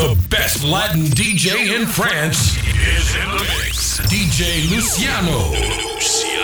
The best Latin DJ in France is in the mix. DJ Luciano. Luciano.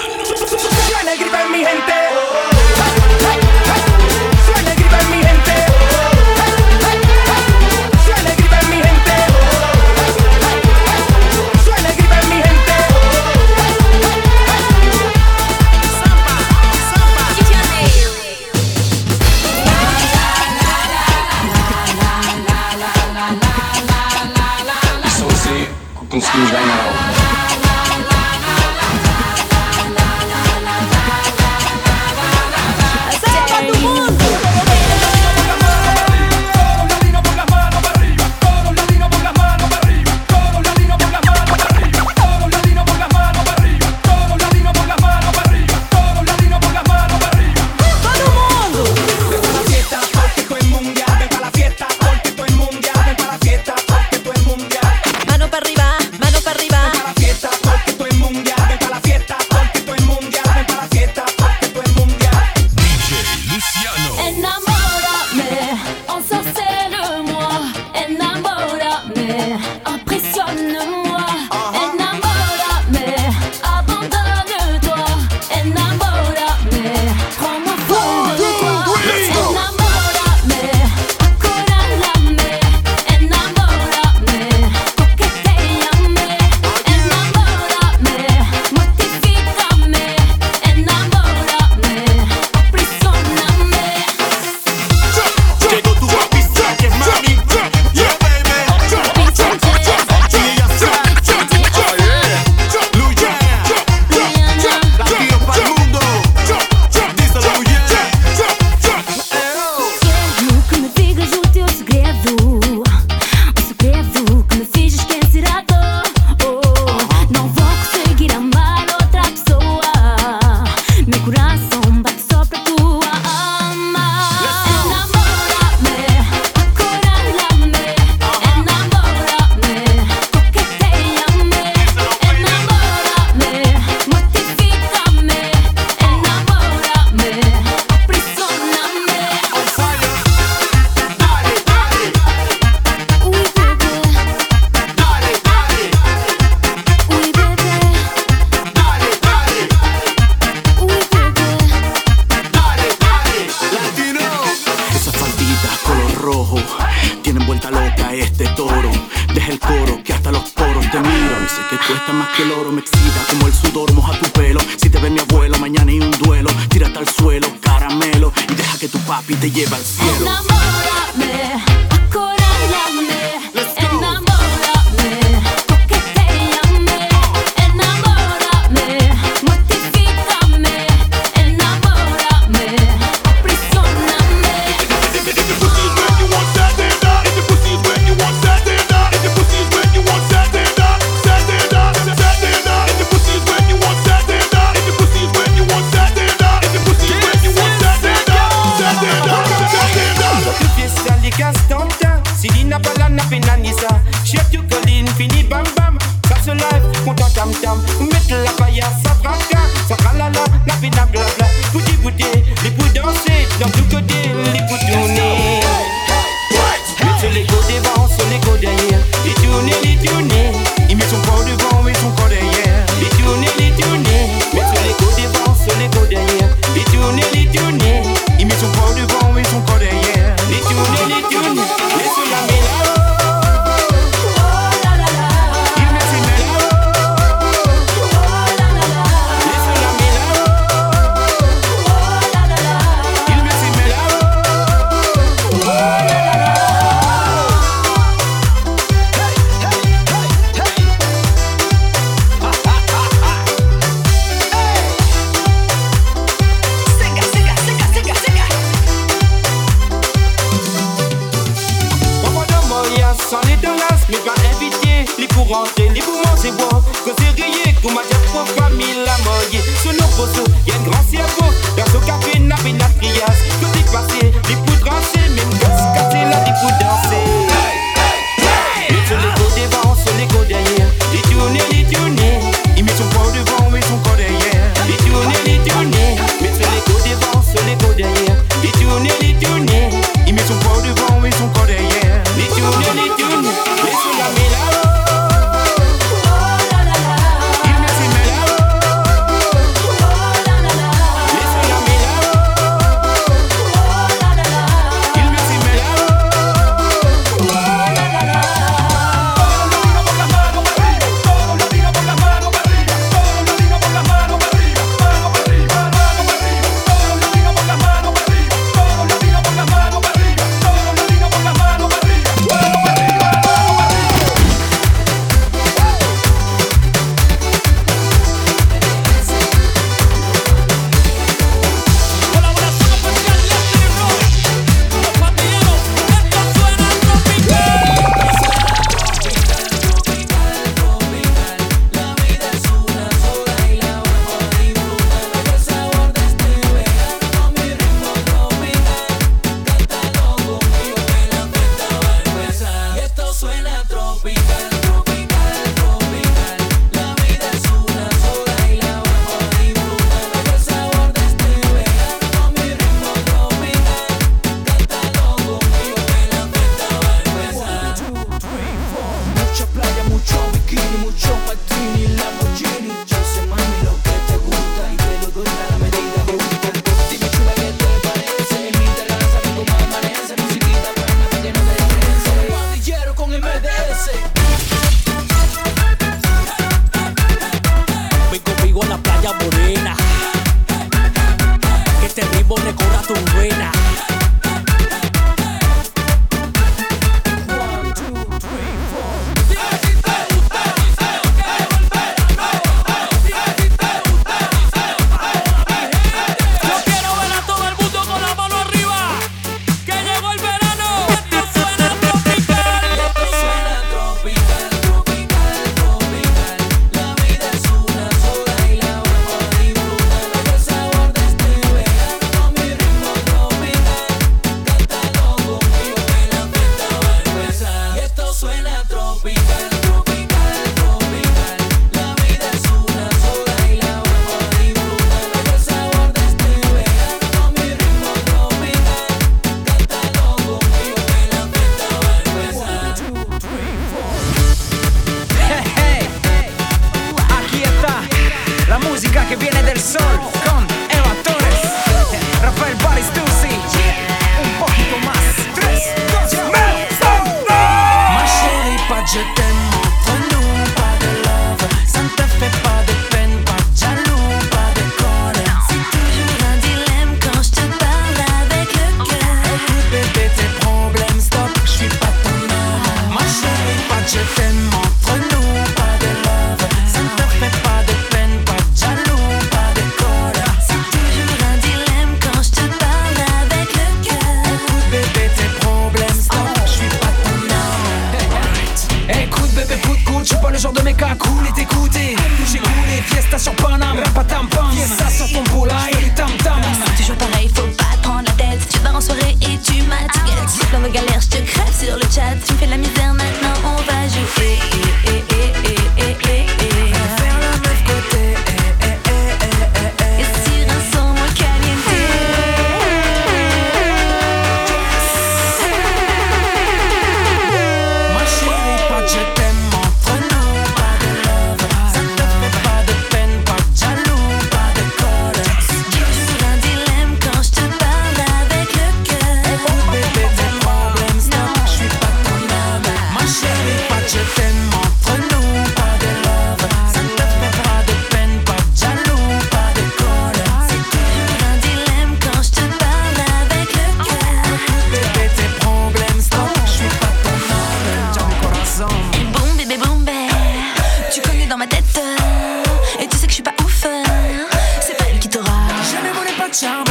time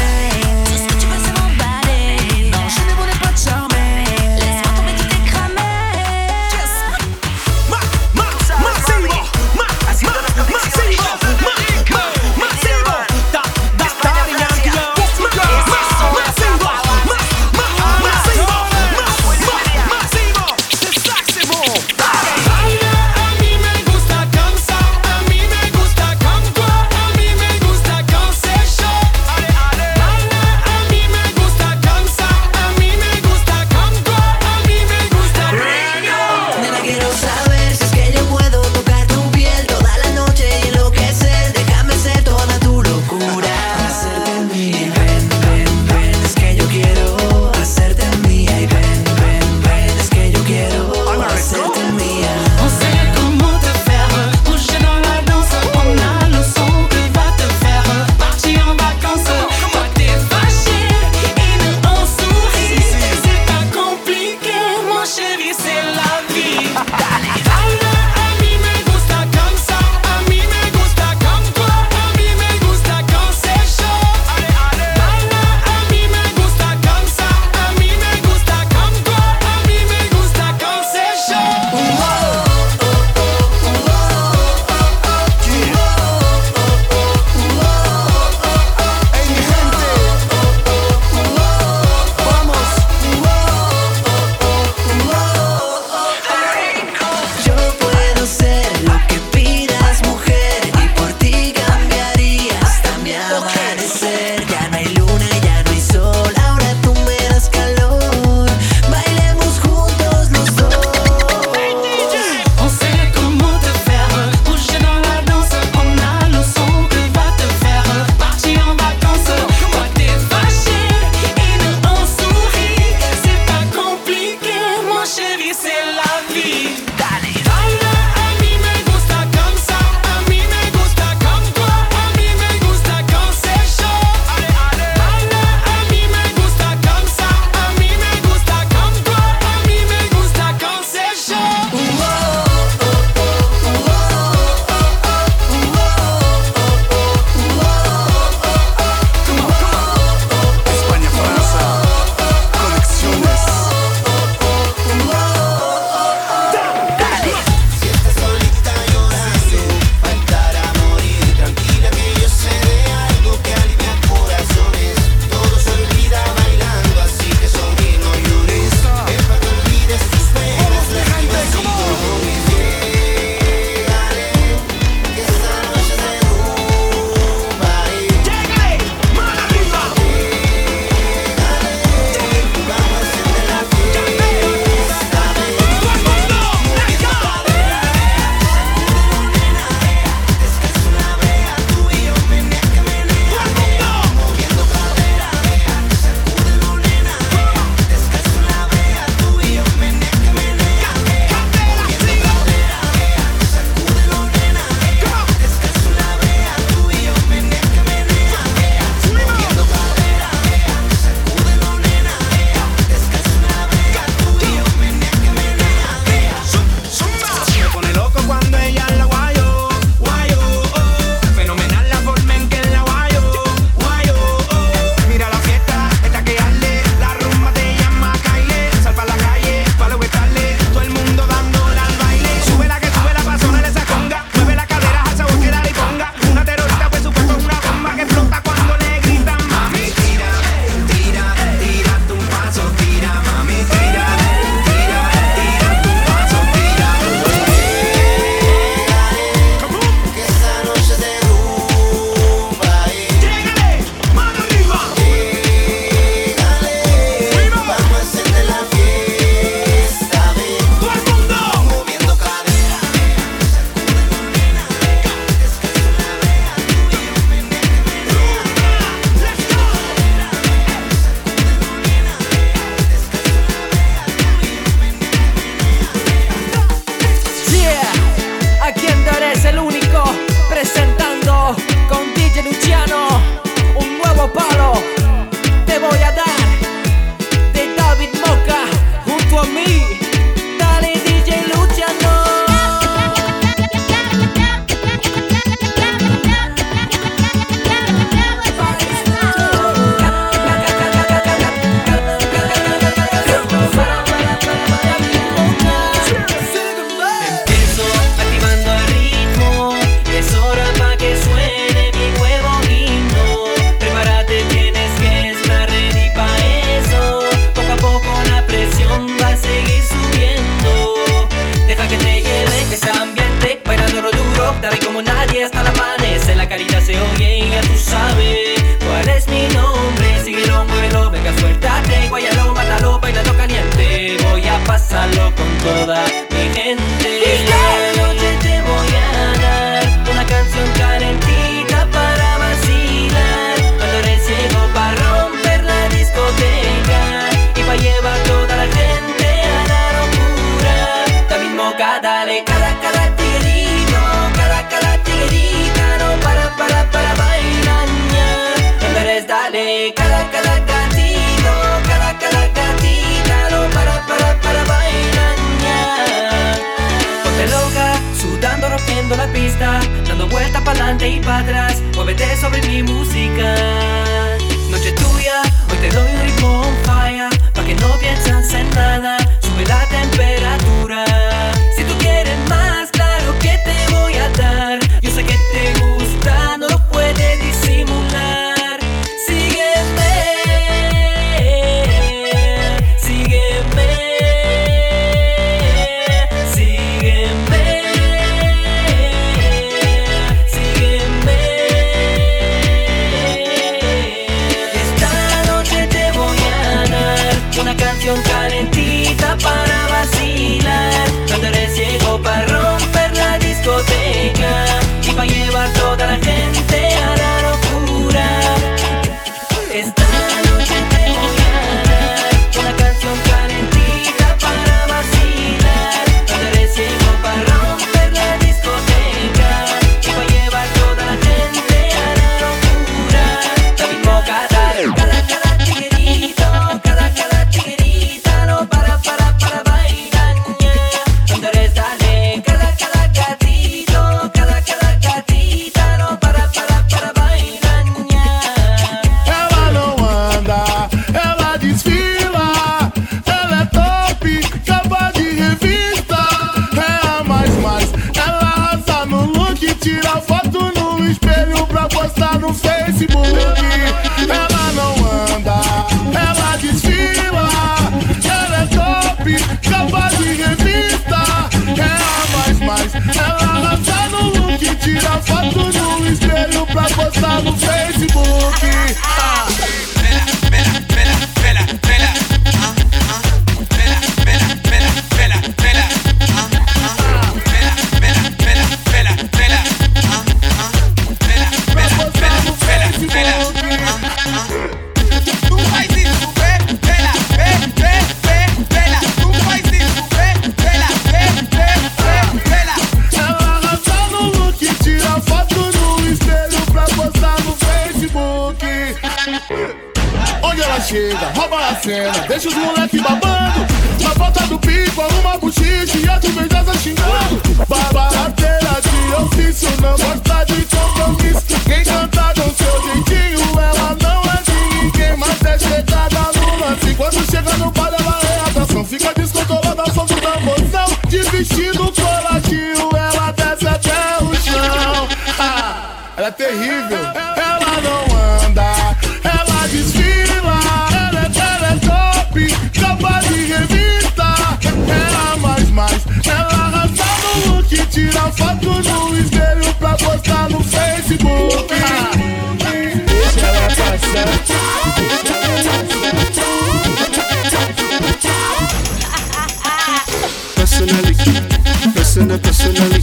persona, personally,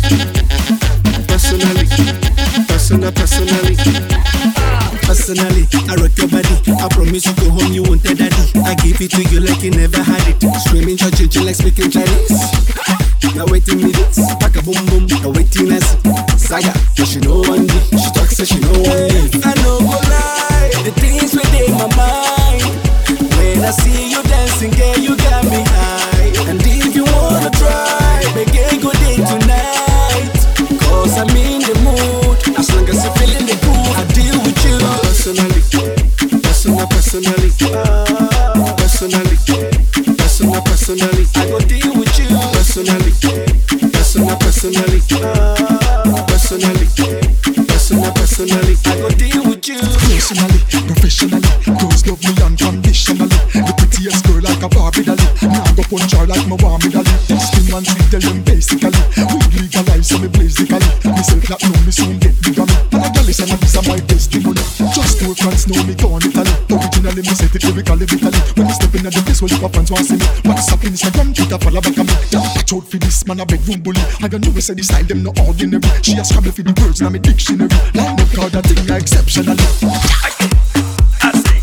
personally, personal, personally. Personally, I rock your body. I promise you go home, you won't tell daddy. I give it to you like you never had it. Screaming, church, like speaking Chinese. Now waiting minutes, pack a boom boom, now waiting as Saga, so she know one day, she talks so she know one day I know go lie, the things within my mind When I see you dancing personally, personal, personally, personally, personal, personally. I go deal with you personally, personal, personally, personally, personal, personally. I go deal love me. The prettiest girl like a Barbie dolly. Now go punch her like my warm dolly. Skin one sweet, tell them basically. We alive, so me blaze the Me say that no, me soon get bigger me. And a gyal is and this a my testimony. Just two friends know me gone Italy. Originally me set it lyrically Italy. When me step in the place, all your friends want see me. WhatsApp, Instagram, Twitter, follow back a me. Gyal watch out for this man a bedroom bully. I got new say the style them no ordinary. She a scrabble for the words now me dictionary. Like up card a thing exceptionally. I see.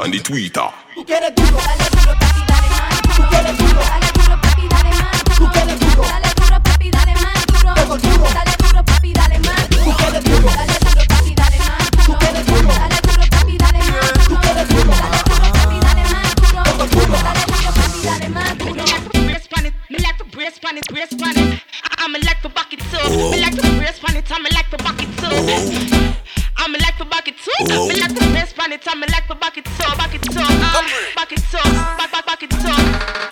on the Twitter. Tú Me like the brace on. I'm like the. Me like brace on it, I'm like the bucket it. I'm like for back I'm Me like to best planet. I'm like for back it bucket back bucket up, uh, back it up, back back.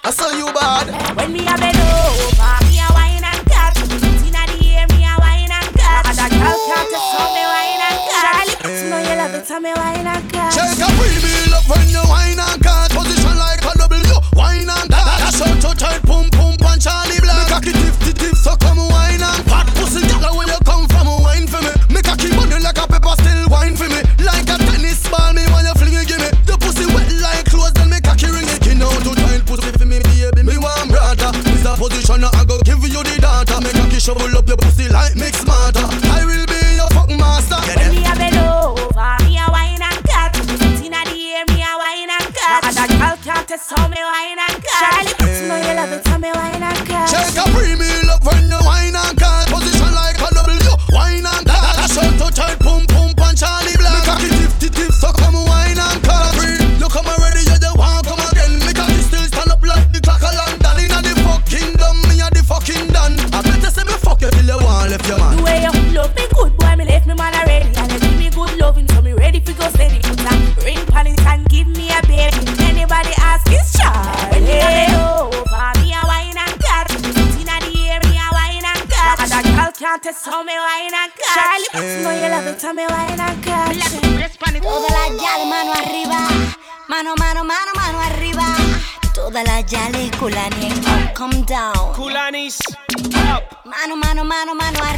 Kulani, come down. Kulani's up. Mano, mano, mano, mano, arriba.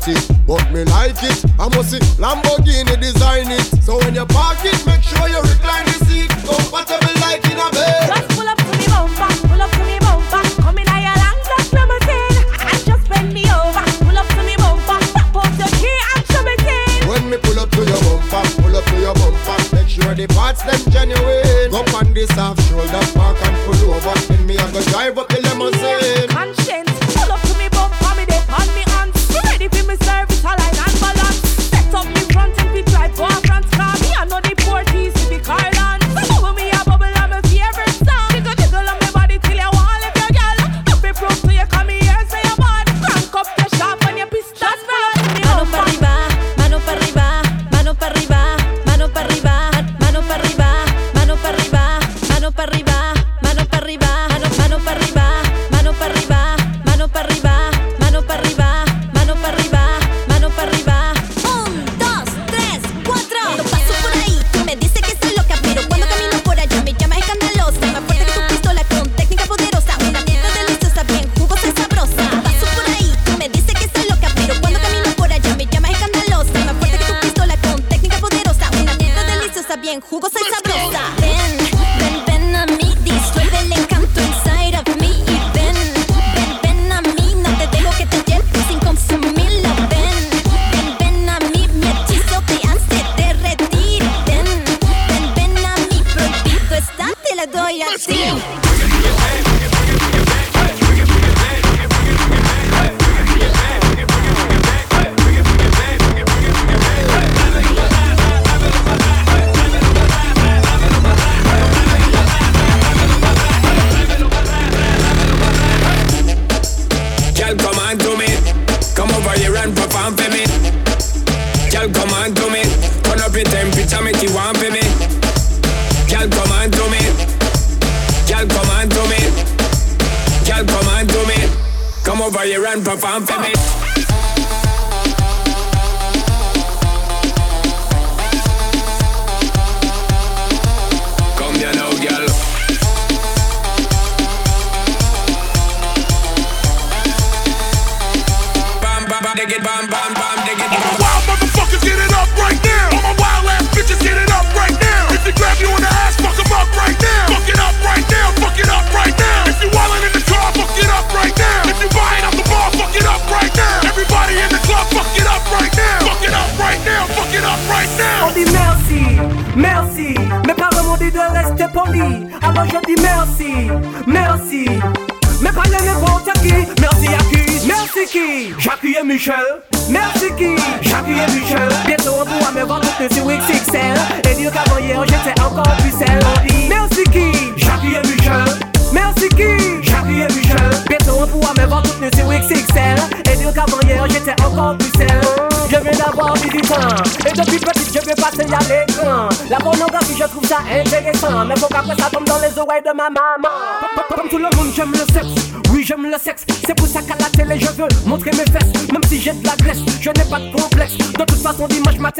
dirty, but me like it. I must see Lamborghini design it. So when you park it, make sure you recline the seat comfortable like in a bed. Just pull up to me bumper, pull up to me bumper. Come in I your just number ten, and just bend me over. Pull up to me bumper, pop off your key and show me ten. When me pull up to your bumper, pull up to your bumper. Make sure the parts them genuine. Go on this half shoulder, park and pull over. Then me I go drive up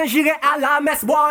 j'irai à la messe, boy.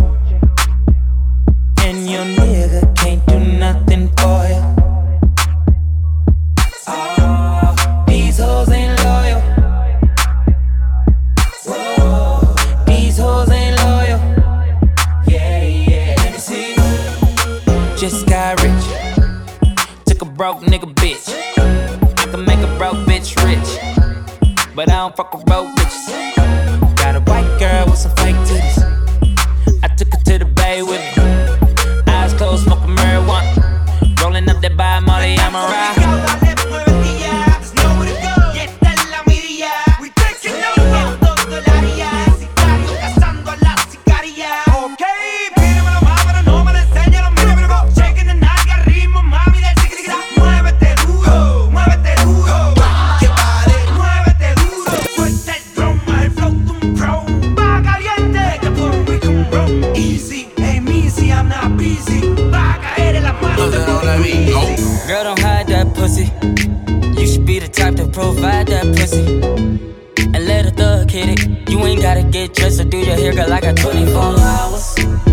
your nigga can't do nothing for you. Oh, ah, these hoes ain't loyal. Whoa, these hoes ain't loyal. Yeah, yeah, let me see. Just got rich. Took a broke nigga bitch. I can make a broke bitch rich. But I don't fuck with broke bitches. Got a white girl with some fake titties. I took her to the bay with me. by Molly Amara. me. Oh. Girl, don't hide that pussy. You should be the type to provide that pussy and let a thug hit it. You ain't gotta get dressed or do your hair, girl. I got 24 hours.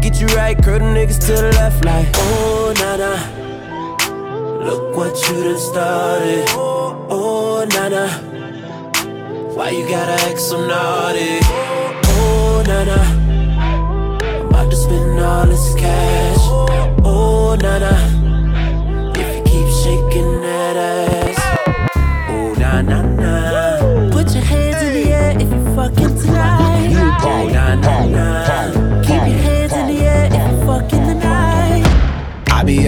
get you right, curl the niggas to the left like Oh, na na Look what you done started. Oh, oh na na Why you gotta act so naughty? Oh, na na I'm about to spend all this cash. Oh, na na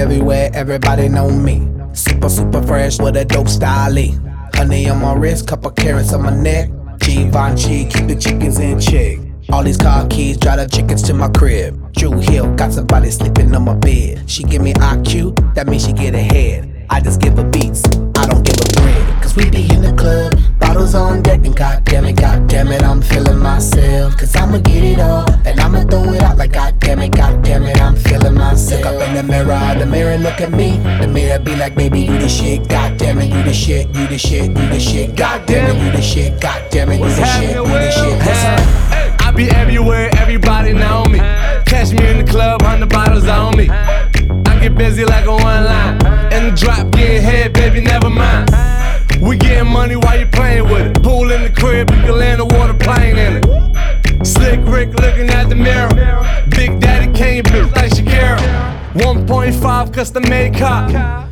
everywhere, everybody know me. Super, super fresh with a dope style. Honey on my wrist, couple carats on my neck. Givenchy, keep the chickens in check. All these car keys, drive the chickens to my crib. Drew Hill, got somebody sleeping on my bed. She give me IQ, that means she get ahead. I just give her beats, I don't give a bread. Cause we be in the club, bottles on deck, and goddamn it, goddamn it, I'm feeling myself. Cause I'ma get it all, and I'ma throw it out like goddamn it, goddamn it, I'm feeling myself. Look up in the mirror, the mirror look at me. The mirror be like, baby, you the shit, goddamn it, you the shit, you the shit, you the shit, goddamn it, you the shit, goddamn it, you the shit, you the shit. Up? I be everywhere, everybody know me. Catch me in the club, hundred bottles on me. I get busy like a one line. In the drop, getting head, baby, never mind. We getting money while you playing with it. Pool in the crib, you can land a water plane in it. Slick Rick looking at the mirror. Big Daddy Kane bitch like Shakira. 1.5 custom made cop.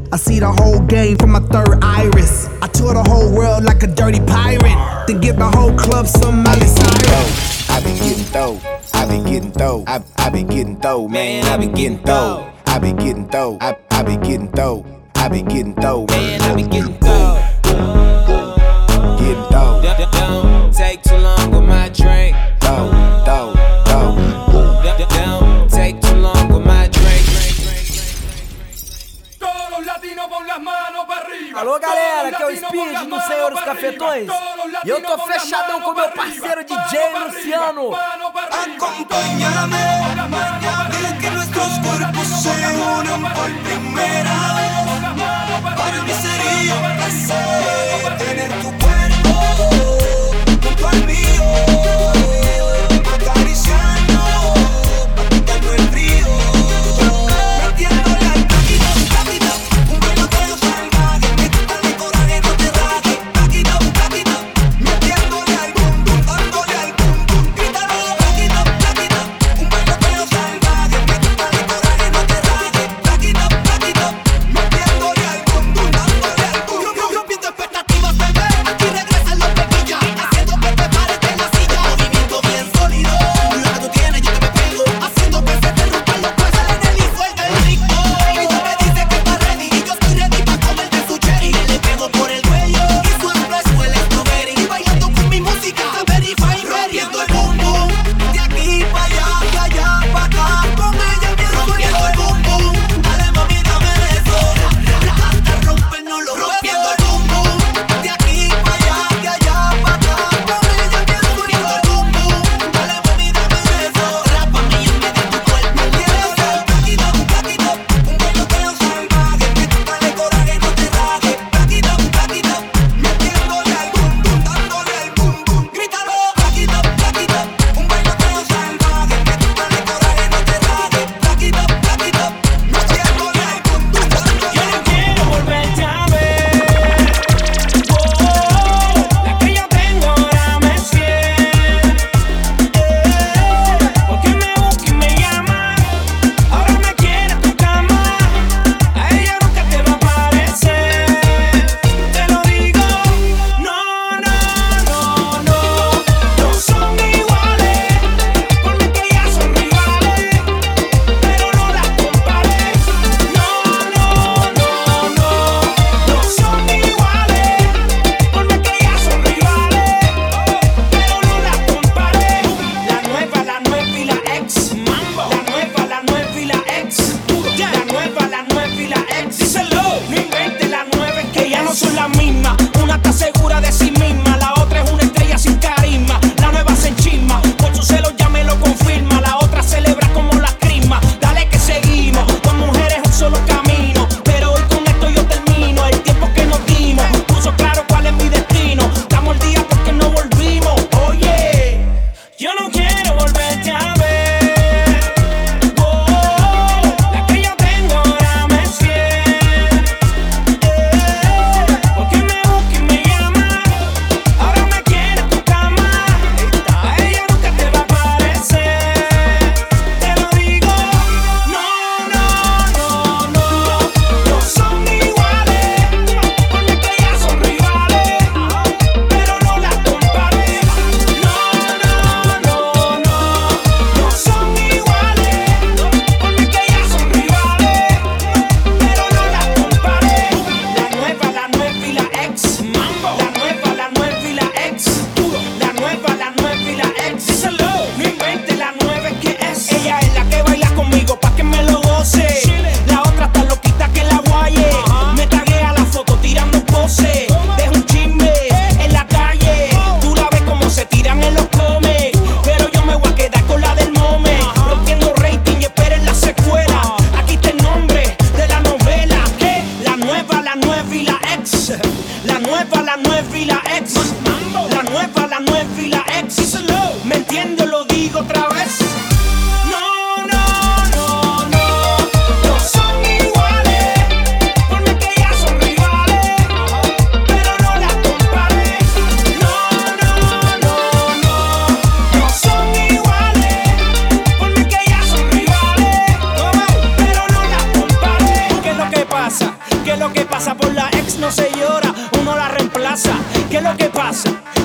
I see the whole game from my third iris. I tour the whole world like a dirty pirate. Then give the whole club some Miley Cyrus. I be getting dough. I be getting dough. I, I be getting dough, man. I be getting dough. I be getting dough. I, I be getting dough. I be getting dough, man. I be getting dough. Getting dough. Don't take too long with my drink. Dough, Cafetões E eu tô fechadão com meu parceiro DJ Luciano. Acompáñame, dile que nuestros cuerpos se unen por primera vez. Para mí sería un placer tener tu cuerpo junto al mío,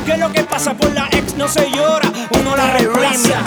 Que lo que pasa por la ex no se llora, uno la reemplaza.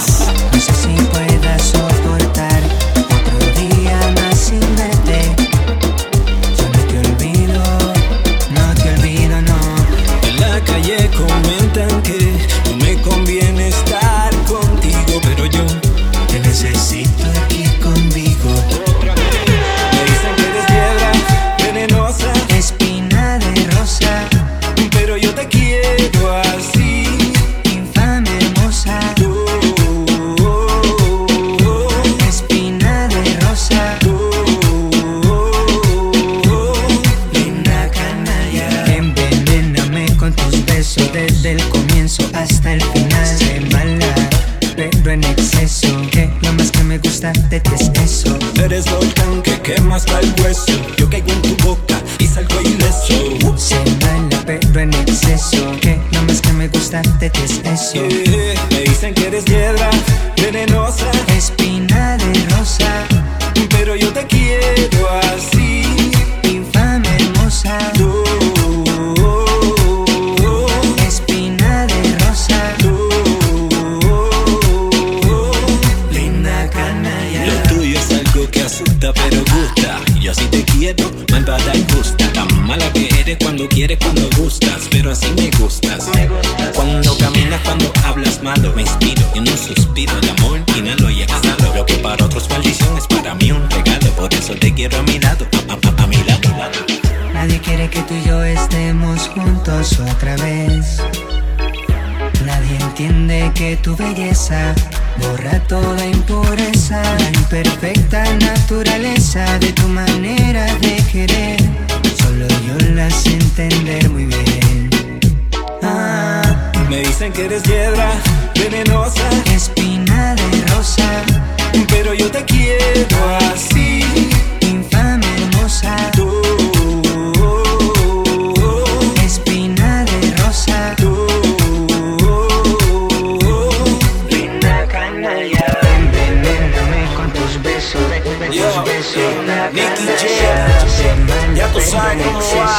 yeah. Nicky Jam, ya tú sabes cómo va.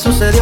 sucedió.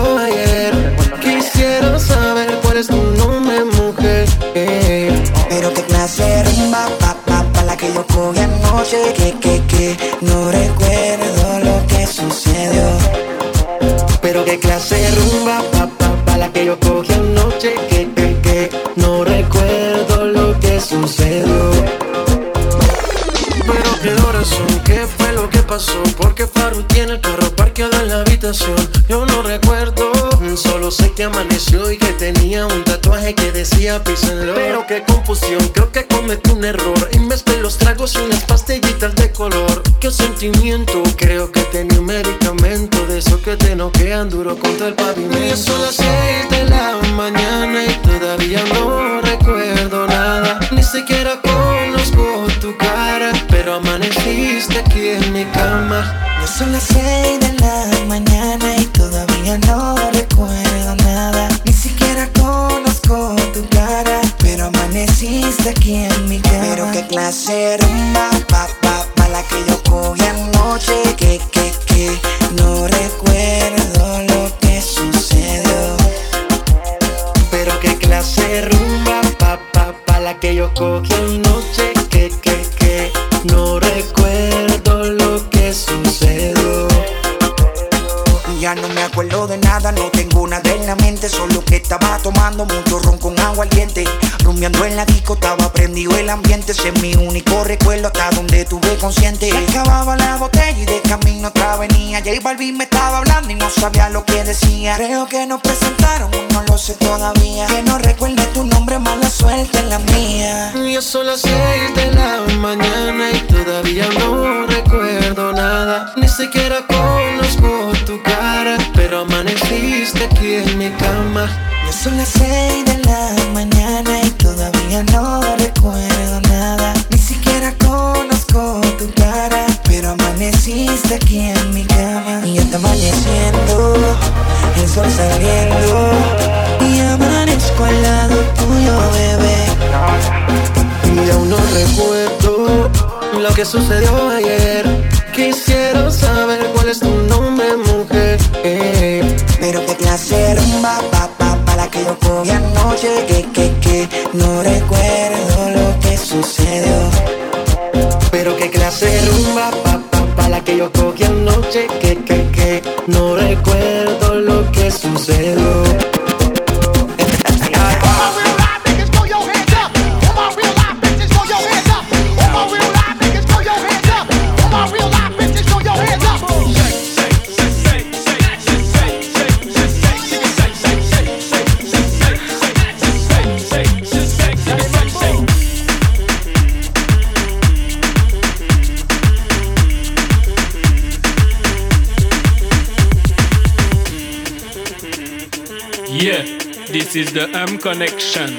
ni siquiera conozco tu cara. Pero amaneciste aquí en mi cama. Ya son las seis de la mañana y todavía no recuerdo nada. Ni siquiera conozco tu cara. Pero amaneciste aquí en mi cama. Y ya está amaneciendo, el sol saliendo. Y amanezco al lado tuyo, bebé. Y aún no recuerdo lo que sucedió ayer rumba, pa, pa, para que yo cogí anoche, que, que, que, no recuerdo lo que sucedió. Pero qué clase de rumba, pa, pa, para que yo cogí anoche, que, que, que, no recuerdo. This is the M connection.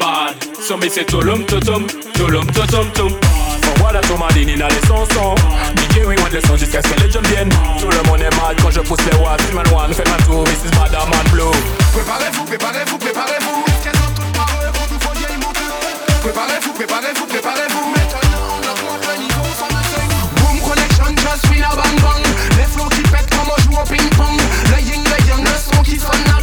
Bad, so me say tolum totum, tolum totum tum. Voilà ton madine il les sons DJ oui on descend jusqu'à ce que les jeunes viennent. Tout le monde est mal quand je pousse les watts. C'est mal one, fais ma tour, this is madame blue. Préparez-vous, préparez-vous, préparez-vous. Préparez-vous, préparez-vous, préparez-vous on augmente le niveau sans le Boom connection, just bang bang. Les flots qui pètent comme on joue au ping pong Le yin, le yang, le son qui sonne.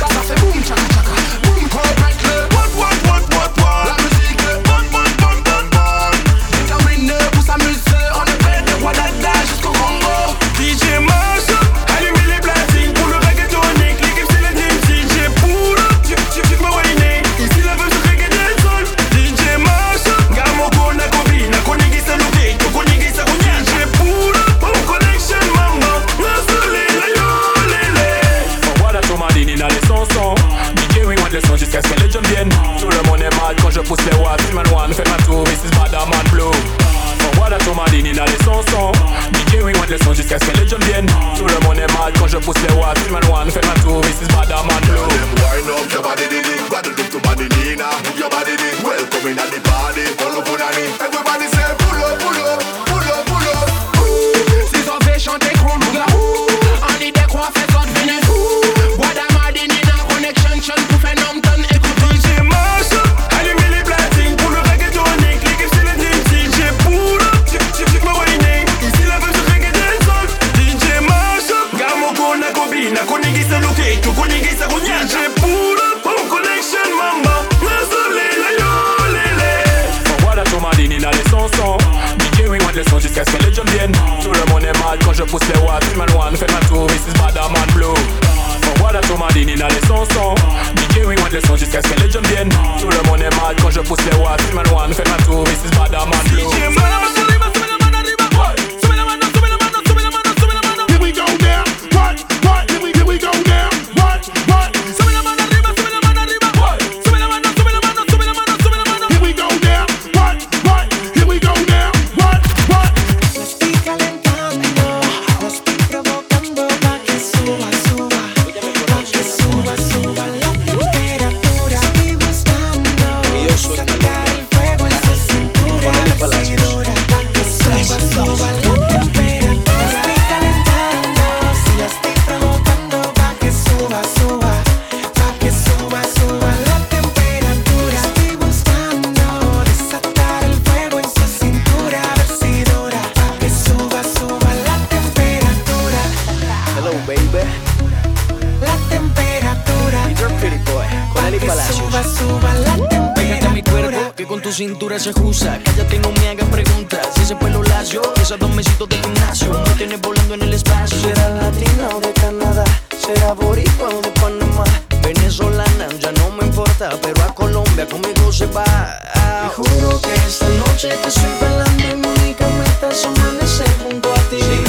Te juro que esta noche te estoy bailando y mi única meta es amanecer junto a ti. Sí,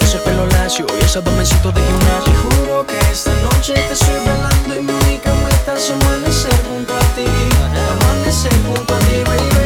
ese pelo y esa domencito de gimnasio. Te juro que esta noche te estoy bailando y mi única meta es amanecer junto a ti. Amanecer junto a ti.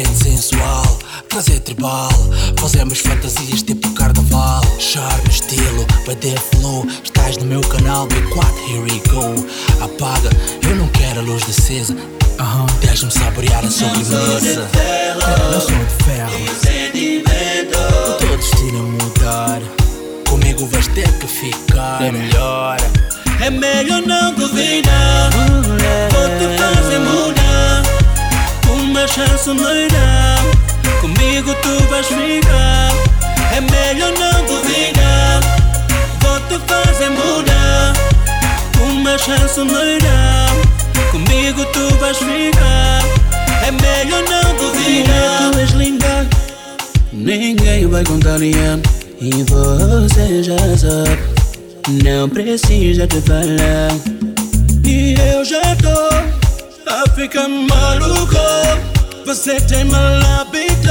Lopes. Frente sensual, prazer tribal. Fazemos fantasias tipo carnaval. Charme, estilo, BD flow. Estás no meu canal, B4, here we go. Apaga, eu não quero a luz acesa. Aham, deixa-me saborear a sobremesa. Não sou de ferro. O teu destino é mudar. Comigo vais ter que ficar. É melhor. É melhor não duvidar Vou te fazer mudar Uma chance me Comigo tu vais ficar. É melhor não duvidar. Vou te fazer mudar. Uma chance me Comigo tu vais ficar. É melhor não duvidar. Tu és linda Ninguém vai contrariar E você já sabe não precisa te falar. E eu já tô A ficar maluco Você tem mal hábito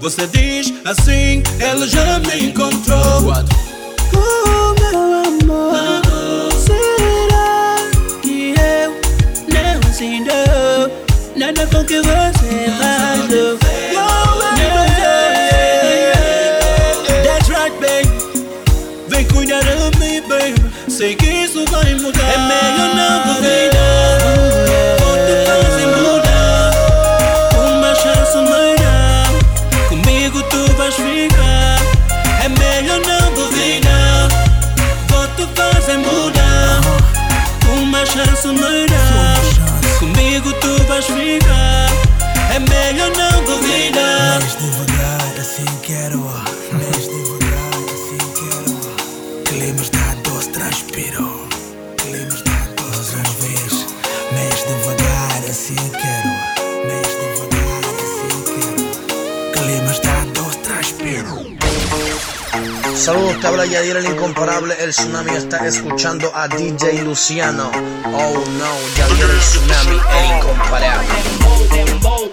Você diz assim Ela já me encontrou. Oh meu amor Será que eu não sinto Nada com que você faz Saludos, te habla Yadir el incomparable. El tsunami está escuchando a DJ Luciano. Oh no, Yadir el tsunami, el incomparable.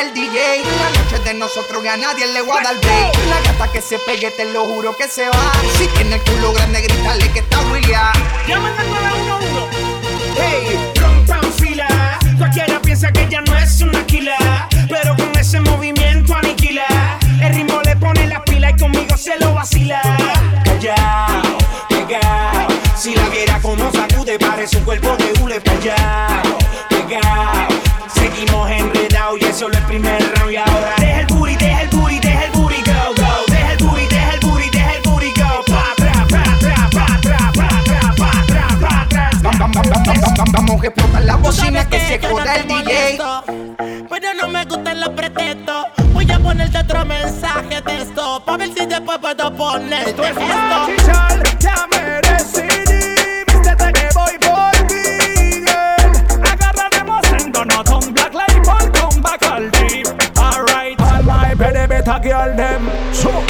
el DJ. La noche de nosotros y a nadie le voy a dar break. La gata que se pegue, te lo juro que se va. Si tiene el culo grande, grítale que está William. Llamen al 911. Hey, rompan fila. Cualquiera piensa que ella no es una quila. Pero con ese movimiento aniquila. El ritmo le pone las pilas y conmigo se lo vacila. Callao, pegao. Si la viera como sacude, parece un cuerpo se joda el DJ. Pero pues no me gustan los pretextos. Voy a ponerte otro mensaje de esto. Pa' ver si después puedo poner tu esto. Ya me decidí. Vístete que voy por Miguel. Agarraremos en Donovan Black Light. Come back al deep. Alright. All my baby, better girl them. So